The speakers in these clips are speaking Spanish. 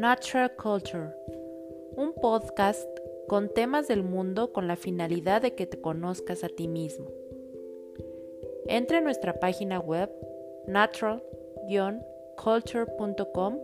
Natural Culture, un podcast con temas del mundo con la finalidad de que te conozcas a ti mismo. Entra en nuestra página web natural-culture.com,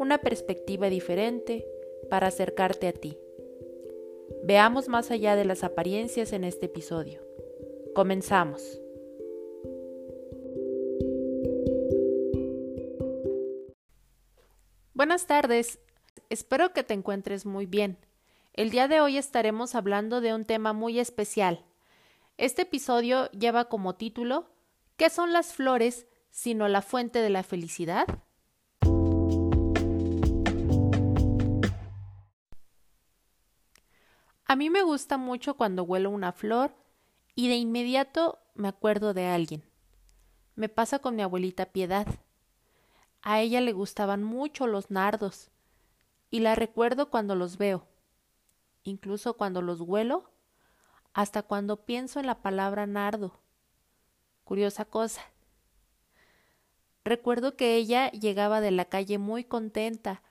una perspectiva diferente para acercarte a ti. Veamos más allá de las apariencias en este episodio. Comenzamos. Buenas tardes, espero que te encuentres muy bien. El día de hoy estaremos hablando de un tema muy especial. Este episodio lleva como título ¿Qué son las flores sino la fuente de la felicidad? A mí me gusta mucho cuando huelo una flor y de inmediato me acuerdo de alguien. Me pasa con mi abuelita Piedad. A ella le gustaban mucho los nardos y la recuerdo cuando los veo, incluso cuando los huelo, hasta cuando pienso en la palabra nardo. Curiosa cosa. Recuerdo que ella llegaba de la calle muy contenta,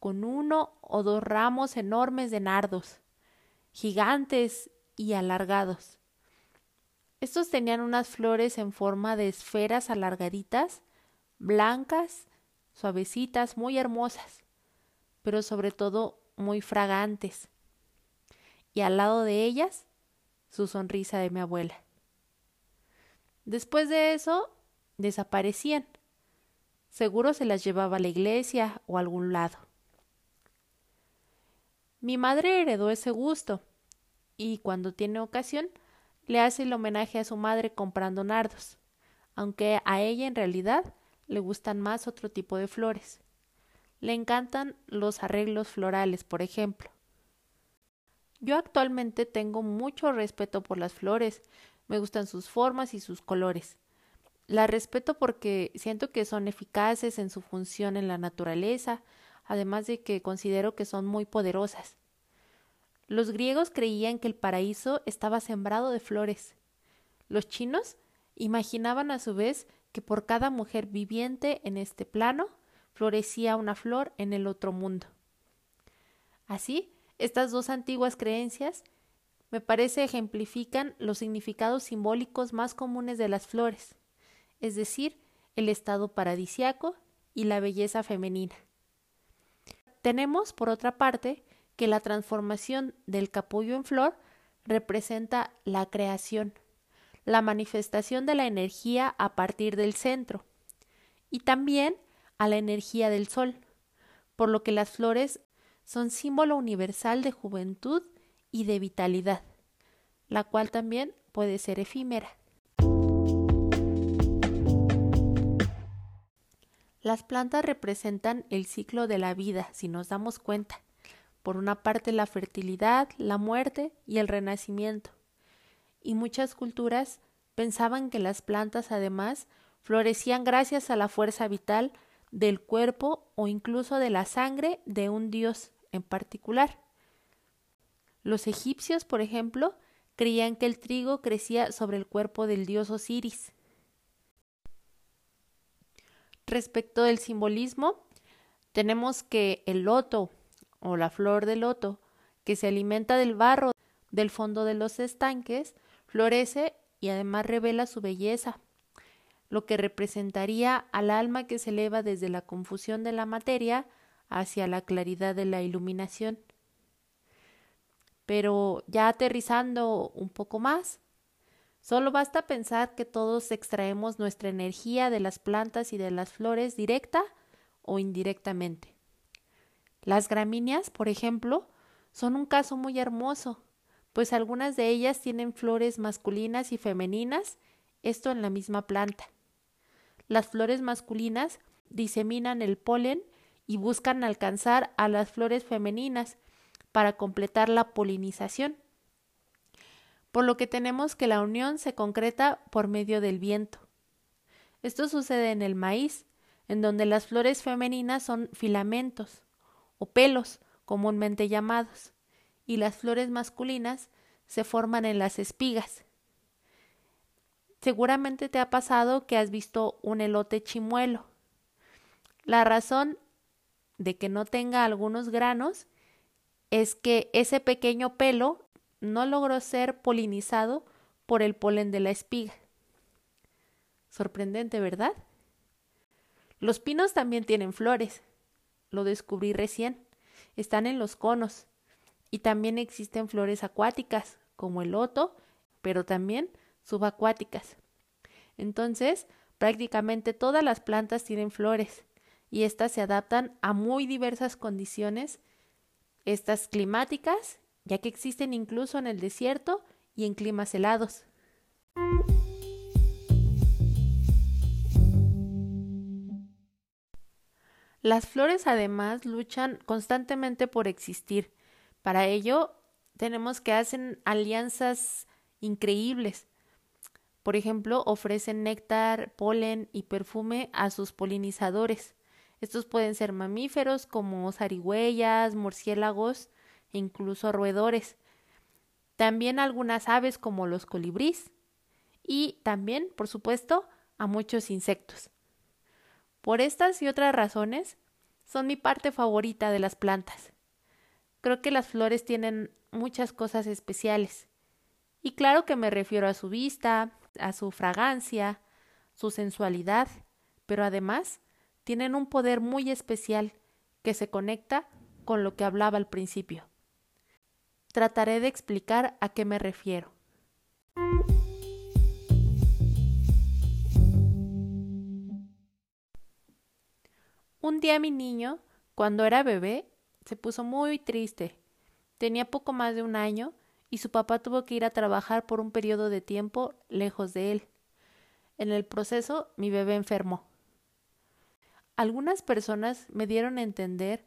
con uno o dos ramos enormes de nardos, gigantes y alargados. Estos tenían unas flores en forma de esferas alargaditas, blancas suavecitas, muy hermosas, pero sobre todo muy fragantes. Y al lado de ellas, su sonrisa de mi abuela. Después de eso, desaparecían. Seguro se las llevaba a la iglesia o a algún lado. Mi madre heredó ese gusto y cuando tiene ocasión le hace el homenaje a su madre comprando nardos, aunque a ella en realidad le gustan más otro tipo de flores. Le encantan los arreglos florales, por ejemplo. Yo actualmente tengo mucho respeto por las flores, me gustan sus formas y sus colores. Las respeto porque siento que son eficaces en su función en la naturaleza, además de que considero que son muy poderosas. Los griegos creían que el paraíso estaba sembrado de flores. Los chinos imaginaban a su vez que por cada mujer viviente en este plano florecía una flor en el otro mundo. Así, estas dos antiguas creencias me parece ejemplifican los significados simbólicos más comunes de las flores, es decir, el estado paradisiaco y la belleza femenina. Tenemos, por otra parte, que la transformación del capullo en flor representa la creación, la manifestación de la energía a partir del centro y también a la energía del sol, por lo que las flores son símbolo universal de juventud y de vitalidad, la cual también puede ser efímera. Las plantas representan el ciclo de la vida, si nos damos cuenta. Por una parte la fertilidad, la muerte y el renacimiento y muchas culturas pensaban que las plantas además florecían gracias a la fuerza vital del cuerpo o incluso de la sangre de un dios en particular. Los egipcios, por ejemplo, creían que el trigo crecía sobre el cuerpo del dios Osiris. Respecto del simbolismo, tenemos que el loto o la flor de loto, que se alimenta del barro del fondo de los estanques, florece y además revela su belleza, lo que representaría al alma que se eleva desde la confusión de la materia hacia la claridad de la iluminación. Pero ya aterrizando un poco más, solo basta pensar que todos extraemos nuestra energía de las plantas y de las flores directa o indirectamente. Las gramíneas, por ejemplo, son un caso muy hermoso, pues algunas de ellas tienen flores masculinas y femeninas, esto en la misma planta. Las flores masculinas diseminan el polen y buscan alcanzar a las flores femeninas para completar la polinización. Por lo que tenemos que la unión se concreta por medio del viento. Esto sucede en el maíz, en donde las flores femeninas son filamentos o pelos, comúnmente llamados, y las flores masculinas se forman en las espigas. Seguramente te ha pasado que has visto un elote chimuelo. La razón de que no tenga algunos granos es que ese pequeño pelo no logró ser polinizado por el polen de la espiga. Sorprendente, ¿verdad? Los pinos también tienen flores. Lo descubrí recién. Están en los conos. Y también existen flores acuáticas, como el loto, pero también subacuáticas. Entonces, prácticamente todas las plantas tienen flores y estas se adaptan a muy diversas condiciones, estas climáticas, ya que existen incluso en el desierto y en climas helados. Las flores además luchan constantemente por existir. Para ello, tenemos que hacen alianzas increíbles. Por ejemplo, ofrecen néctar, polen y perfume a sus polinizadores. Estos pueden ser mamíferos como zarigüeyas, murciélagos e incluso roedores. También algunas aves como los colibríes y también, por supuesto, a muchos insectos. Por estas y otras razones, son mi parte favorita de las plantas. Creo que las flores tienen muchas cosas especiales. Y claro que me refiero a su vista, a su fragancia, su sensualidad, pero además tienen un poder muy especial que se conecta con lo que hablaba al principio. Trataré de explicar a qué me refiero. Un día mi niño, cuando era bebé, se puso muy triste. Tenía poco más de un año y su papá tuvo que ir a trabajar por un periodo de tiempo lejos de él. En el proceso, mi bebé enfermó. Algunas personas me dieron a entender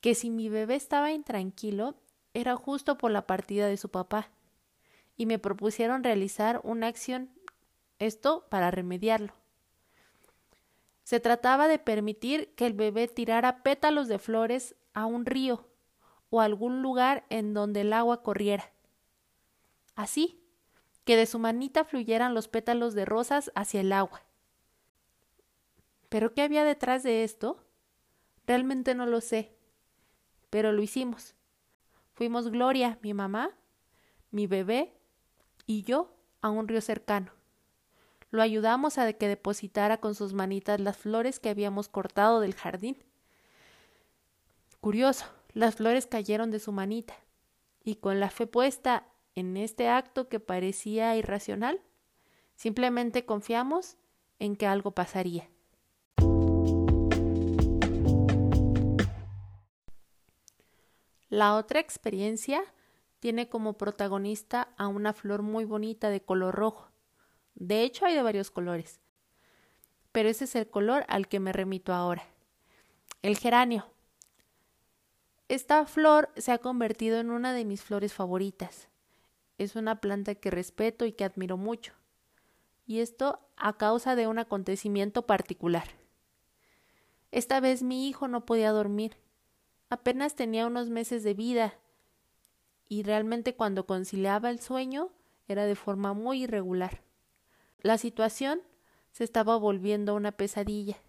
que si mi bebé estaba intranquilo era justo por la partida de su papá, y me propusieron realizar una acción, esto para remediarlo. Se trataba de permitir que el bebé tirara pétalos de flores a un río o algún lugar en donde el agua corriera. Así, que de su manita fluyeran los pétalos de rosas hacia el agua. ¿Pero qué había detrás de esto? Realmente no lo sé. Pero lo hicimos. Fuimos Gloria, mi mamá, mi bebé y yo a un río cercano. Lo ayudamos a que depositara con sus manitas las flores que habíamos cortado del jardín. Curioso, las flores cayeron de su manita, y con la fe puesta en este acto que parecía irracional, simplemente confiamos en que algo pasaría. La otra experiencia tiene como protagonista a una flor muy bonita de color rojo. De hecho, hay de varios colores. Pero ese es el color al que me remito ahora. El geranio. Esta flor se ha convertido en una de mis flores favoritas. Es una planta que respeto y que admiro mucho. Y esto a causa de un acontecimiento particular. Esta vez mi hijo no podía dormir. Apenas tenía unos meses de vida y realmente cuando conciliaba el sueño era de forma muy irregular. La situación se estaba volviendo una pesadilla.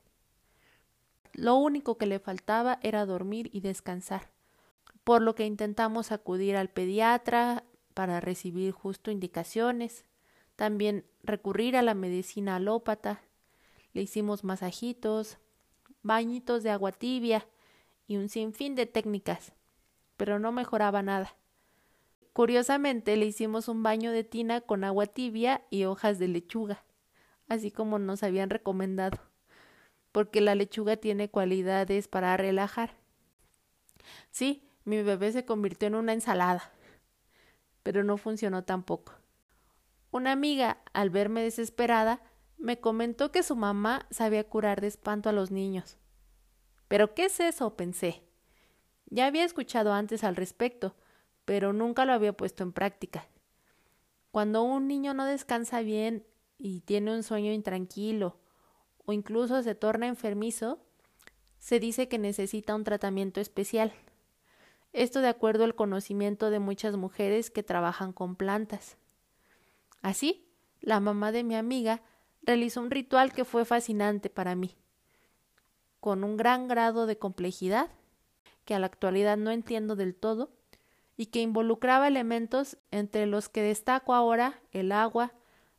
Lo único que le faltaba era dormir y descansar, por lo que intentamos acudir al pediatra para recibir justo indicaciones, también recurrir a la medicina alópata, le hicimos masajitos, bañitos de agua tibia y un sinfín de técnicas, pero no mejoraba nada. Curiosamente le hicimos un baño de tina con agua tibia y hojas de lechuga, así como nos habían recomendado, porque la lechuga tiene cualidades para relajar. Sí, mi bebé se convirtió en una ensalada, pero no funcionó tampoco. Una amiga, al verme desesperada, me comentó que su mamá sabía curar de espanto a los niños. ¿Pero qué es eso? pensé. Ya había escuchado antes al respecto, pero nunca lo había puesto en práctica. Cuando un niño no descansa bien y tiene un sueño intranquilo o incluso se torna enfermizo, se dice que necesita un tratamiento especial. Esto de acuerdo al conocimiento de muchas mujeres que trabajan con plantas. Así, la mamá de mi amiga realizó un ritual que fue fascinante para mí. con un gran grado de complejidad, que a la actualidad no entiendo del todo, y que involucraba elementos entre los que destaco ahora el agua,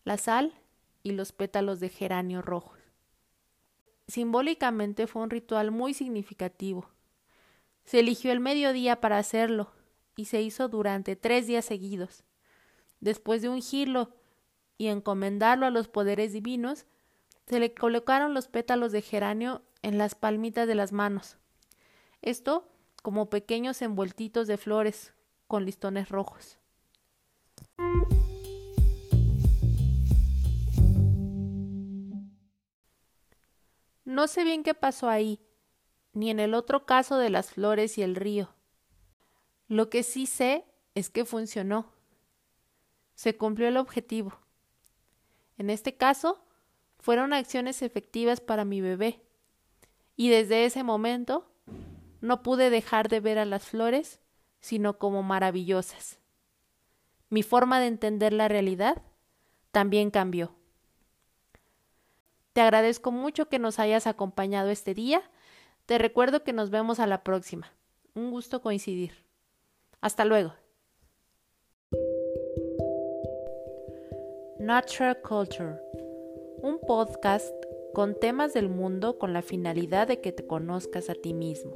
la sal y los pétalos de geranio rojo. Simbólicamente fue un ritual muy significativo. Se eligió el mediodía para hacerlo y se hizo durante tres días seguidos. Después de ungirlo y encomendarlo a los poderes divinos, se le colocaron los pétalos de geranio en las palmitas de las manos. Esto como pequeños envueltitos de flores con listones rojos. No sé bien qué pasó ahí, ni en el otro caso de las flores y el río. Lo que sí sé es que funcionó. Se cumplió el objetivo. En este caso, fueron acciones efectivas para mi bebé. Y desde ese momento no pude dejar de ver a las flores, sino como maravillosas. Mi forma de entender la realidad también cambió. Te agradezco mucho que nos hayas acompañado este día. Te recuerdo que nos vemos a la próxima. Un gusto coincidir. Hasta luego. Natural Culture, un podcast con temas del mundo con la finalidad de que te conozcas a ti mismo.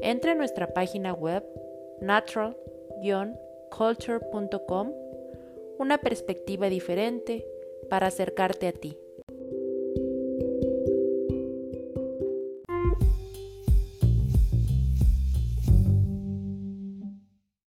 Entra en nuestra página web natural-culture.com, una perspectiva diferente para acercarte a ti.